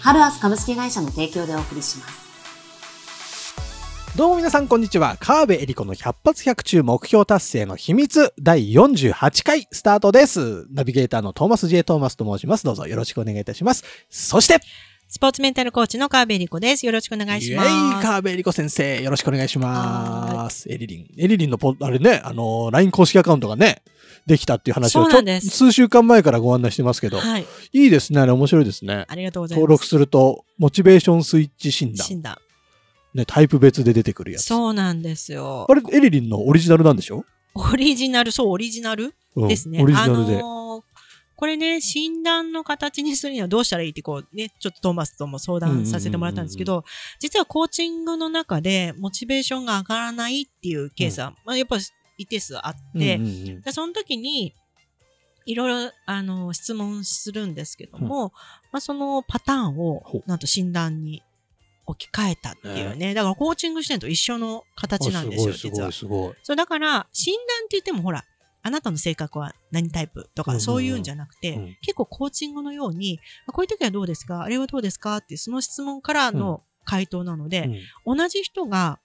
ハルアス株式会社の提供でお送りします。どうも皆さんこんにちは。川辺恵里子の100発100中目標達成の秘密第48回スタートです。ナビゲーターのトーマス J. トーマスと申します。どうぞよろしくお願いいたします。そして、スポーツメンタルコーチの川辺理子です。よろしくお願いします。川辺理子先生、よろしくお願いします。エリリン。エリリンのポ、あれね、あの、LINE 公式アカウントがね、できたっていう話を数週間前からご案内してますけど、はい、いいですね。あれ面白いですね。ありがとうございます。登録すると、モチベーションスイッチ診断。診断。ね、タイプ別で出てくるやつ。そうなんですよ。あれ、エリリンのオリジナルなんでしょ？オリジナル、そう、オリジナルですね。オリジナルで。あのーこれね、診断の形にするにはどうしたらいいってこうね、ちょっとトーマスとも相談させてもらったんですけど、実はコーチングの中でモチベーションが上がらないっていうケースは、うん、まあ、やっぱり一定数あって、うんうんうん、その時に、いろいろ、あの、質問するんですけども、うん、まあ、そのパターンを、なんと診断に置き換えたっていうね。だからコーチング視点と一緒の形なんですよ、実は。そう、だから、診断って言ってもほら、あなたの性格は何タイプとか、そういうんじゃなくて、うん、結構コーチングのように、こういう時はどうですか？あれはどうですか？ってその質問からの回答なので、うん、同じ人が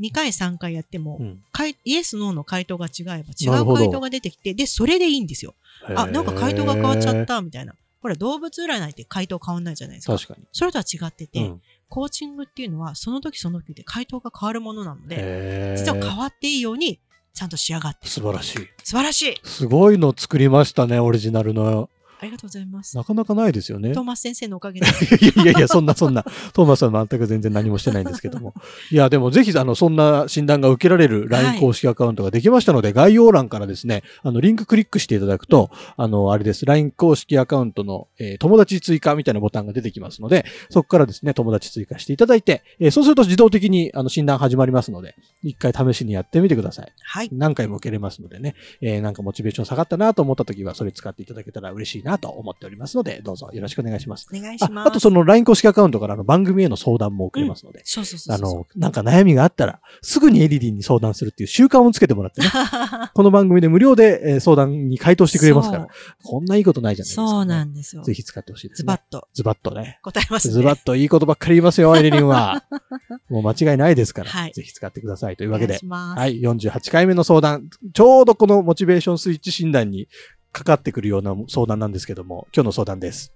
2回3回やっても、うん、イエス、ノーの回答が違えば違う回答が出てきて、で、それでいいんですよ。あ、なんか回答が変わっちゃった、みたいな。これ動物占いって回答変わんないじゃないですか。確かに。それとは違ってて、うん、コーチングっていうのはその時その時で回答が変わるものなので、実は変わっていいようにちゃんと仕上がってる。素晴らしい。素晴らしい。すごいの作りましたね、オリジナルの。ありがとうございます。なかなかないですよね。トーマス先生のおかげです。いやいやいや、そんなそんな。トーマスは全く全然何もしてないんですけども。いや、でもぜひ、あの、そんな診断が受けられる LINE 公式アカウントができましたので、はい、概要欄からですね、あの、リンククリックしていただくと、あの、あれです、LINE 公式アカウントの、えー、友達追加みたいなボタンが出てきますので、そこからですね、友達追加していただいて、えー、そうすると自動的に、あの、診断始まりますので、一回試しにやってみてください。はい。何回も受けれますのでね、えー、なんかモチベーション下がったなと思った時は、それ使っていただけたら嬉しいなと思っております。ので、どうぞよろしくお願いします。お願いします。あとその LINE 公式アカウントからの番組への相談も送れますので、うん、そうそうそうあの、なんか悩みがあったら、すぐにエリリンに相談するっていう習慣をつけてもらってね、この番組で無料で相談に回答してくれますから、こんないいことないじゃないですか、ね、そうなんですよ。ぜひ使ってほしいです、ね。ズバッと。ズバッとね。答えますね。ズバッといいことばっかり言いますよ、エリリンは。もう間違いないですから、はい、ぜひ使ってくださいというわけで、はい、48回目の相談、ちょうどこのモチベーションスイッチ診断にかかってくるような相談なんですけども、今日の相談です。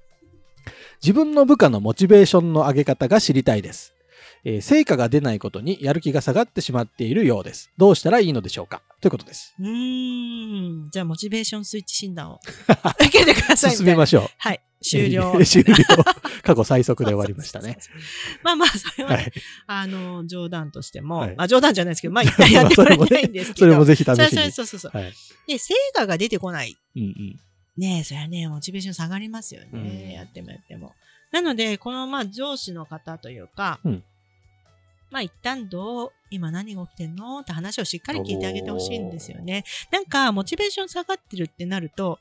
自分の部下のモチベーションの上げ方が知りたいです。えー、成果が出ないことにやる気が下がってしまっているようです。どうしたらいいのでしょうか？ということです。うん。じゃあ、モチベーションスイッチ診断を 受けてください進めましょう。はい。終了。終了。過去最速で終わりましたね。まあまあ、それは、ねはい、あの、冗談としても、はい、まあ冗談じゃないですけど、まあ一回やってもらいたいんですけど。それもぜひ試しに。そうそうそう。はい、で、成果が出てこない。うんうんねえ、そりゃね、モチベーション下がりますよね。うん、やってもやっても。なので、このまあ上司の方というか、うん、まあ一旦どう、今何が起きてんの？って話をしっかり聞いてあげてほしいんですよね。なんか、モチベーション下がってるってなると、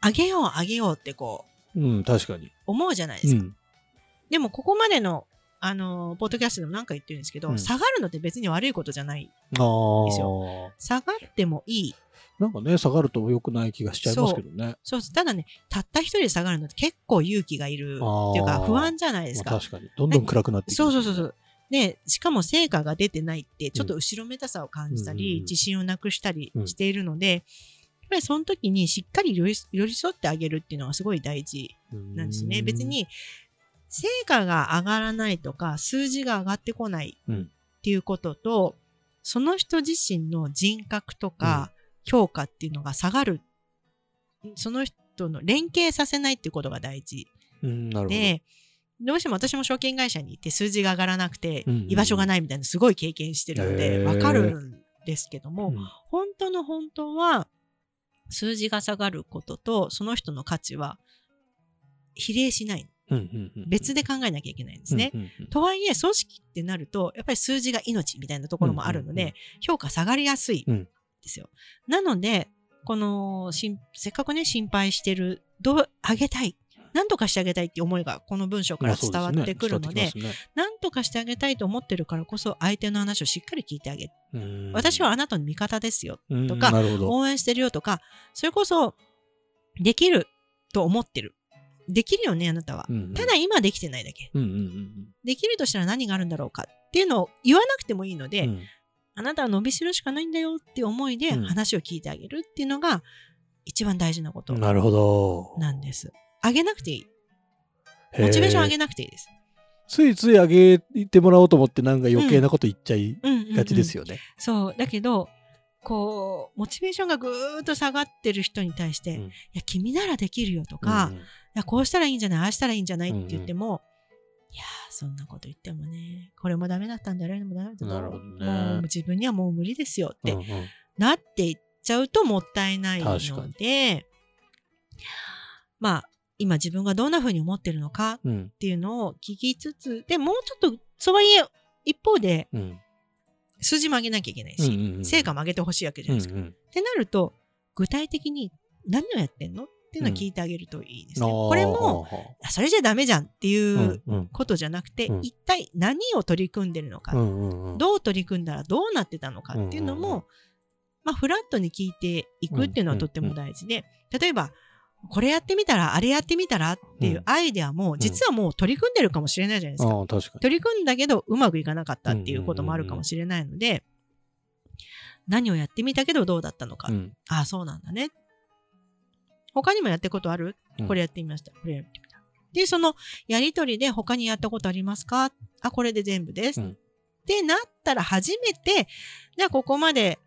あげよう、あげようってこう、うん、確かに。思うじゃないですか。うん、でも、ここまでの、あの、ポッドキャストでも何か言ってるんですけど、うん、下がるのって別に悪いことじゃないんですよ。下がってもいい。なんかね、下がると良くない気がしちゃいますけどね。そうただね、たった一人で下がるのって結構勇気がいるっていうか、不安じゃないですか。まあ、確かに。どんどん暗くなっていく、そうそうそうそう。で、しかも成果が出てないって、ちょっと後ろめたさを感じたり、うん、自信をなくしたりしているので、うん、やっぱりその時にしっかり寄り添ってあげるっていうのはすごい大事なんですね。別に、成果が上がらないとか、数字が上がってこないっていうことと、その人自身の人格とか、評価っていうのが下がる。その人の連携させないっていうことが大事。で、どうしても私も証券会社にいて数字が上がらなくて、居場所がないみたいなすごい経験してるので、わかるんですけども、本当の本当は、数字が下がることと、その人の価値は比例しない。別で考えなきゃいけないんですね。とはいえ、組織ってなると、やっぱり数字が命みたいなところもあるので、評価下がりやすいですよ。なので、このせっかくね、心配してる、どう、あげたい。何とかしてあげたいって思いがこの文章から伝わってくるので、何、ね、とかしてあげたいと思ってるからこそ相手の話をしっかり聞いてあげる。私はあなたの味方ですよとか、応援してるよとか、それこそできると思ってる。できるよね、あなたは。うんうん、ただ今できてないだけ、うんうんうん。できるとしたら何があるんだろうかっていうのを言わなくてもいいので、うん、あなたは伸びしろしかないんだよっていう思いで話を聞いてあげるっていうのが一番大事なこと。なんです。あげなくていい。モチベーション上げなくていいです。ついつい上げてもらおうと思ってなんか余計なこと言っちゃいがちですよね。そう。だけど、こう、モチベーションがぐーっと下がってる人に対して、うん、いや、君ならできるよとか、うん、いや、こうしたらいいんじゃないああしたらいいんじゃないって言っても、うんうん、いやそんなこと言ってもね、これもダメだったんだ、あれもダメだったんだ。もう自分にはもう無理ですよって、うんうん、なっていっちゃうともったいないので、まあ、今自分がどんな風に思ってるのかっていうのを聞きつつ、でもうちょっと、とはいえ、一方で、数字も上げなきゃいけないし、うんうんうん、成果も上げてほしいわけじゃないですか。うんうん、ってなると、具体的に何をやってんの？っていうのを聞いてあげるといいですね。うん、これも、それじゃダメじゃんっていうことじゃなくて、うん。うん、一体何を取り組んでるのか、うんうんうん、どう取り組んだらどうなってたのかっていうのも、うん。うんうん、まあ、フラットに聞いていくっていうのはとっても大事で、例えば、これやってみたら、あれやってみたらっていうアイデアも、実はもう取り組んでるかもしれないじゃないですか。うん、か取り組んだけど、うまくいかなかったっていうこともあるかもしれないので、何をやってみたけどどうだったのか。うん、ああ、そうなんだね。他にもやってことある？これやってみました。これやってみた。で、そのやりとりで他にやったことありますか？あ、これで全部です。ってなったら初めて、じゃあここまで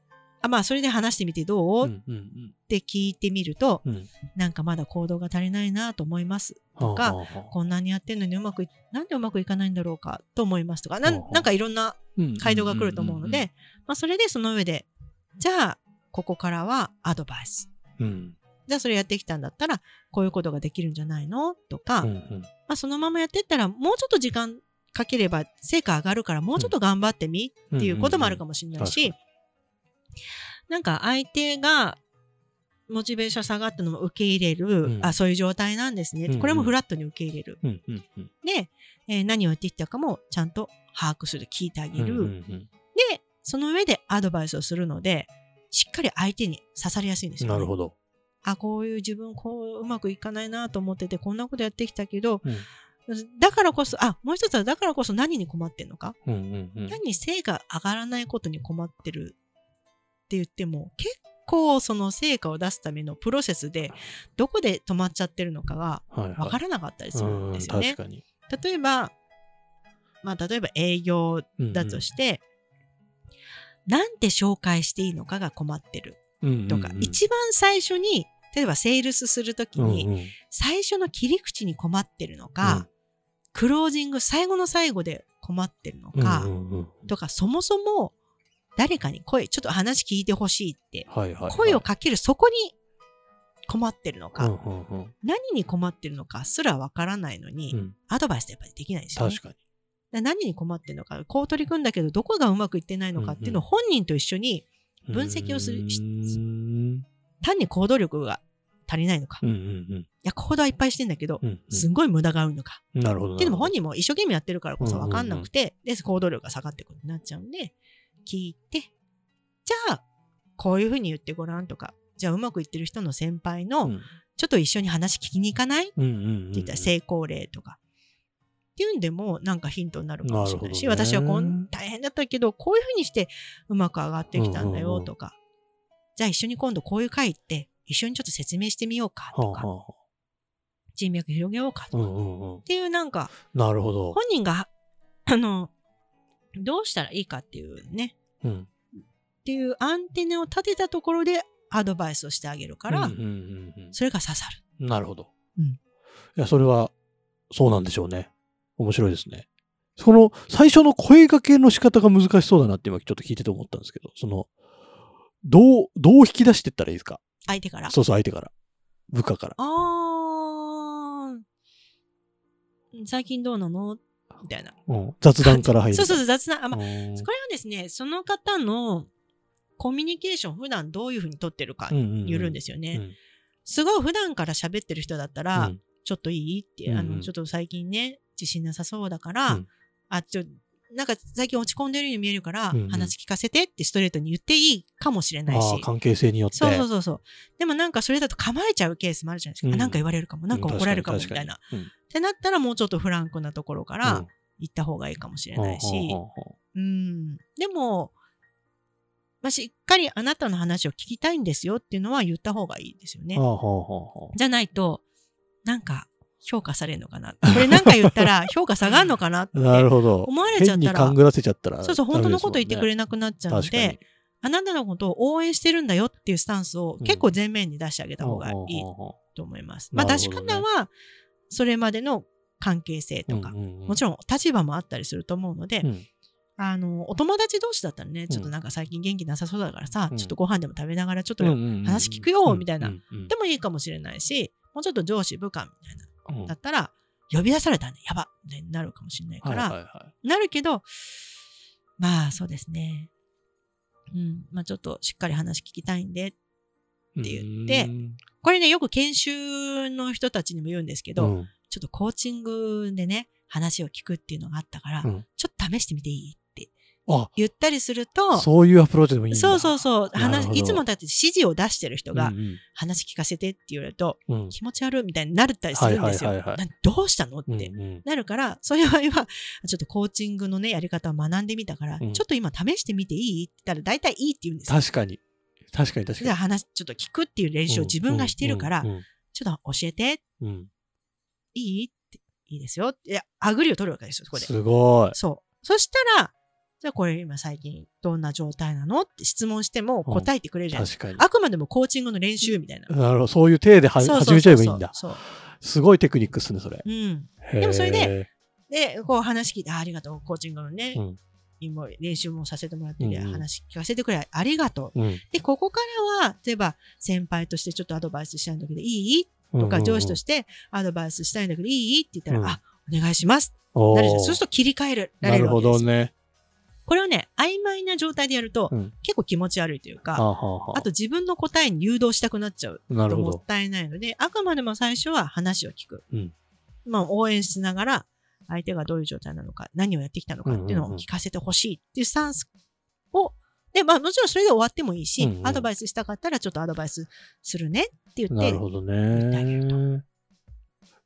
あまあ、それで話してみてどう、うんうんうん、って聞いてみると、うん、なんかまだ行動が足りないなと思います。とか、はあはあ、こんなにやってんのにうまくい、なんでうまくいかないんだろうかと思いますとか、ななんかいろんな回答が来ると思うので、まあ、それでその上で、じゃあ、ここからはアドバイス。うん、じゃあ、それやってきたんだったら、こういうことができるんじゃないの？とか、うんうん、まあ、そのままやってったら、もうちょっと時間かければ成果上がるから、もうちょっと頑張ってみっていうこともあるかもしれないし、なんか相手がモチベーション下がったのも受け入れる、うん、あそういう状態なんですね、うんうん、これもフラットに受け入れる、うんうんうん、で、えー、何を言ってきたかもちゃんと把握する聞いてあげる、うんうんうん、でその上でアドバイスをするのでしっかり相手に刺されやすいんですよ、ね、なるほど。あこういう自分こううまくいかないなと思っててこんなことやってきたけど、うん。だからこそ、あ、もう一つはだからこそ何に困ってんのか、うんうんうん、何に成果上がらないことに困ってるって言っても、結構その成果を出すためのプロセスで、どこで止まっちゃってるのかがわからなかったりするんですよね。はいはい、例えば、まあ、例えば営業だとして、うんうん、なんて紹介していいのかが困ってるとか、うんうんうん、一番最初に、例えばセールスするときに、最初の切り口に困ってるのか、うん、クロージング最後の最後で困ってるのか、うんうんうん、とか、そもそも誰かに声、ちょっと話聞いてほしいって、声をかけるそこに困ってるのか、何に困ってるのかすらわからないのに、うん、アドバイスってやっぱりできないですよね。確かに。何に困ってるのか、こう取り組んだけど、どこがうまくいってないのかっていうのを本人と一緒に分析をする。単に行動力が足りないのか。うんうんうん、いや、行動はいっぱいしてんだけど、うんうん、すんごい無駄があるのか。なるほど。けども本人も一生懸命やってるからこそわかんなくて、で、行動力が下がってくるようになっちゃうんで、聞いて、じゃあ、こういうふうに言ってごらんとか、じゃあうまくいってる人の先輩の、ちょっと一緒に話聞きに行かない、って言ったら成功例とか。っていうんでもなんかヒントになるかもしれないし、ね、私はこん大変だったけど、こういうふうにしてうまく上がってきたんだよとか、じゃあ一緒に今度こういう会行って一緒にちょっと説明してみようかとか、人脈広げようかとか、っていうなんか、なるほど。本人が、あの、どうしたらいいかっていうね、うん、っていうアンテナを立てたところでアドバイスをしてあげるから、それが刺さる。なるほど。うん、いや、それは、そうなんでしょうね。面白いですね。その、最初の声掛けの仕方が難しそうだなって今ちょっと聞いてて思ったんですけど、その、どう、どう引き出していったらいいですか？相手から。そうそう、相手から。部下から。ああ。最近どうなの？みたいな。雑談から入る。そうそうそう、雑談。あ、まあ、これはですね、その方のコミュニケーション普段どういうふうに取ってるかによるんですよね。うんうんうん、すごい普段から喋ってる人だったら、うん、ちょっといいって、あの、ちょっと最近ね、自信なさそうだから、うん、あ、ちょ、なんか最近落ち込んでるように見えるから、うんうん、話聞かせてってストレートに言っていいかもしれないし。関係性によって。そうそうそうそう。でもなんかそれだと構えちゃうケースもあるじゃないですか。うん、なんか言われるかも、なんか怒られるかもみたいな。うん、ってなったらもうちょっとフランクなところから行った方がいいかもしれないし。うん。でも、まあ、しっかりあなたの話を聞きたいんですよっていうのは言った方がいいですよね。じゃないと、なんか評価されるのかな。これなんか言ったら 評価下がるのかなって思われちゃったら。勘ぐらせちゃったら、そうそう、本当のこと言ってくれなくなっちゃうので、あなたのことを応援してるんだよっていうスタンスを結構前面に出してあげた方がいいと思います。まあ出し方は、それまでの関係性とか、もちろん立場もあったりすると思うので、あの、お友達同士だったらね、ちょっとなんか最近元気なさそうだからさ、ちょっとご飯でも食べながらちょっと話聞くよ、みたいな。でもいいかもしれないし、もうちょっと上司部下みたいな。だったら、呼び出されたんで、やばってなるかもしれないから、なるけど、まあそうですね。うん、まあちょっとしっかり話聞きたいんでって言って、これね、よく研修の人たちにも言うんですけど、うん、ちょっとコーチングでね、話を聞くっていうのがあったから、うん、ちょっと試してみていい？言ったりすると、そういうアプローチでもいいんだそうそうそう。話、いつもだって指示を出してる人が、話聞かせてって言われると、うん、気持ち悪いみたいになったりするんですよ。どうしたのって、うんうん、なるから、そういう場合は、ちょっとコーチングのね、やり方を学んでみたから、うん、ちょっと今試してみていいって言ったら、大体いいって言うんですよ。確かに。確かに確かに。じゃあ話、ちょっと聞くっていう練習を自分がしてるから、ちょっと教えて。いいって、いいですよ。いや、あぐりを取るわけですよ、そこで。すごい。そう。そしたら、じゃあこれ今最近どんな状態なのって質問しても答えてくれるじゃないですか。あくまでもコーチングの練習みたいな。なるほど。そういう体で始めちゃえばいいんだ。そうすごいテクニックっすね、それ。うん。でもそれで、で、こう話聞いて、あありがとう、コーチングのね、うん今練習もさせてもらってる、うん、話聞かせてくれ、ありがとう、うん、で、ここからは、例えば先輩としてちょっとアドバイスしたいんだけど、いい？とか、上司としてアドバイスしたいんだけど、いい？って言ったら、うん、あ、お願いします。なるじゃん。そうすると切り替えられるわけですなるほどね。これをね、曖昧な状態でやると、うん、結構気持ち悪いというか、あと自分の答えに誘導したくなっちゃうともったいないので、あくまでも最初は話を聞く。うん、まあ、応援しながら、相手がどういう状態なのか、何をやってきたのかっていうのを聞かせてほしいっていうスタンスを、で、まあもちろんそれで終わってもいいし、うんうん、アドバイスしたかったらちょっとアドバイスするねって言って、なるほどね。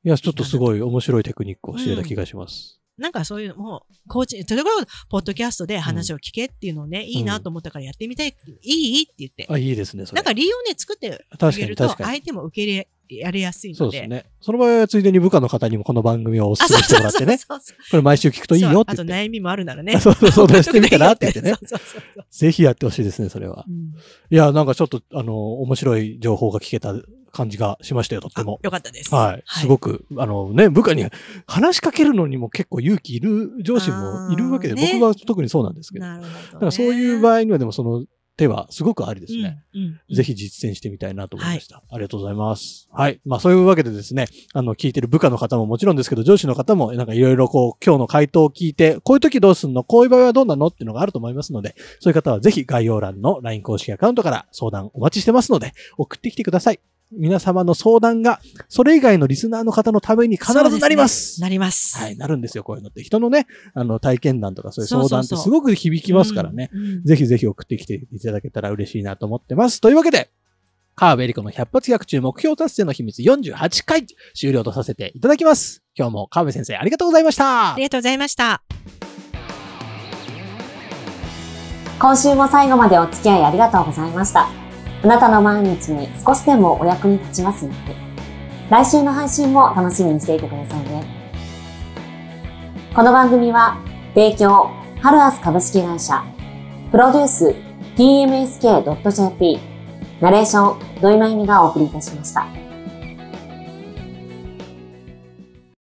いや、ちょっとすごい面白いテクニックを教えた気がします。なんかそういうのも、コーチ、それこそ、ポッドキャストで話を聞けっていうのをね、うん、いいなと思ったからやってみたい、いいって言って。あ、いいですね、それ。なんか理由をね、作ってあげると、相手も受け入れ、やりやすいので。そうですね。その場合はついでに部下の方にもこの番組をお勧めしてもらってね。これ毎週聞くといいよってあと悩みもあるならね。そうそう、そう、してみたらって言ってね。ぜひやってほしいですね、それは。うん、いや、なんかちょっと、あの、面白い情報が聞けた感じがしましたよ、とっても。よかったです。はい。すごく、あのね、部下に話しかけるのにも結構勇気いる上司もいるわけで、僕は特にそうなんですけど。なるほど、だからそういう場合にはでもその手はすごくありですね。ぜひ実践してみたいなと思いました、はい。ありがとうございます。はい。まあそういうわけでですね、あの、聞いてる部下の方ももちろんですけど、上司の方もなんかいろいろこう、今日の回答を聞いて、こういう時どうすんのこういう場合はどうなのっていうのがあると思いますので、そういう方はぜひ概要欄の LINE 公式アカウントから相談お待ちしてますので、送ってきてください。皆様の相談が、それ以外のリスナーの方のために必ずなります。すね、なります。はい、なるんですよ、こういうのって。人のね、あの、体験談とかそういう相談ってすごく響きますからね。ぜひぜひ送ってきていただけたら嬉しいなと思ってます。というわけで、カーベリコの100発学中目標達成の秘密48回終了とさせていただきます。今日も川辺先生ありがとうございました。ありがとうございました。今週も最後までお付き合いありがとうございました。あなたの毎日に少しでもお役に立ちますように、来週の配信も楽しみにしていてくださいね。この番組は、提供、ハルアス株式会社、プロデュース、tmsk.jp、ナレーション、土井まゆみがお送りいたしました。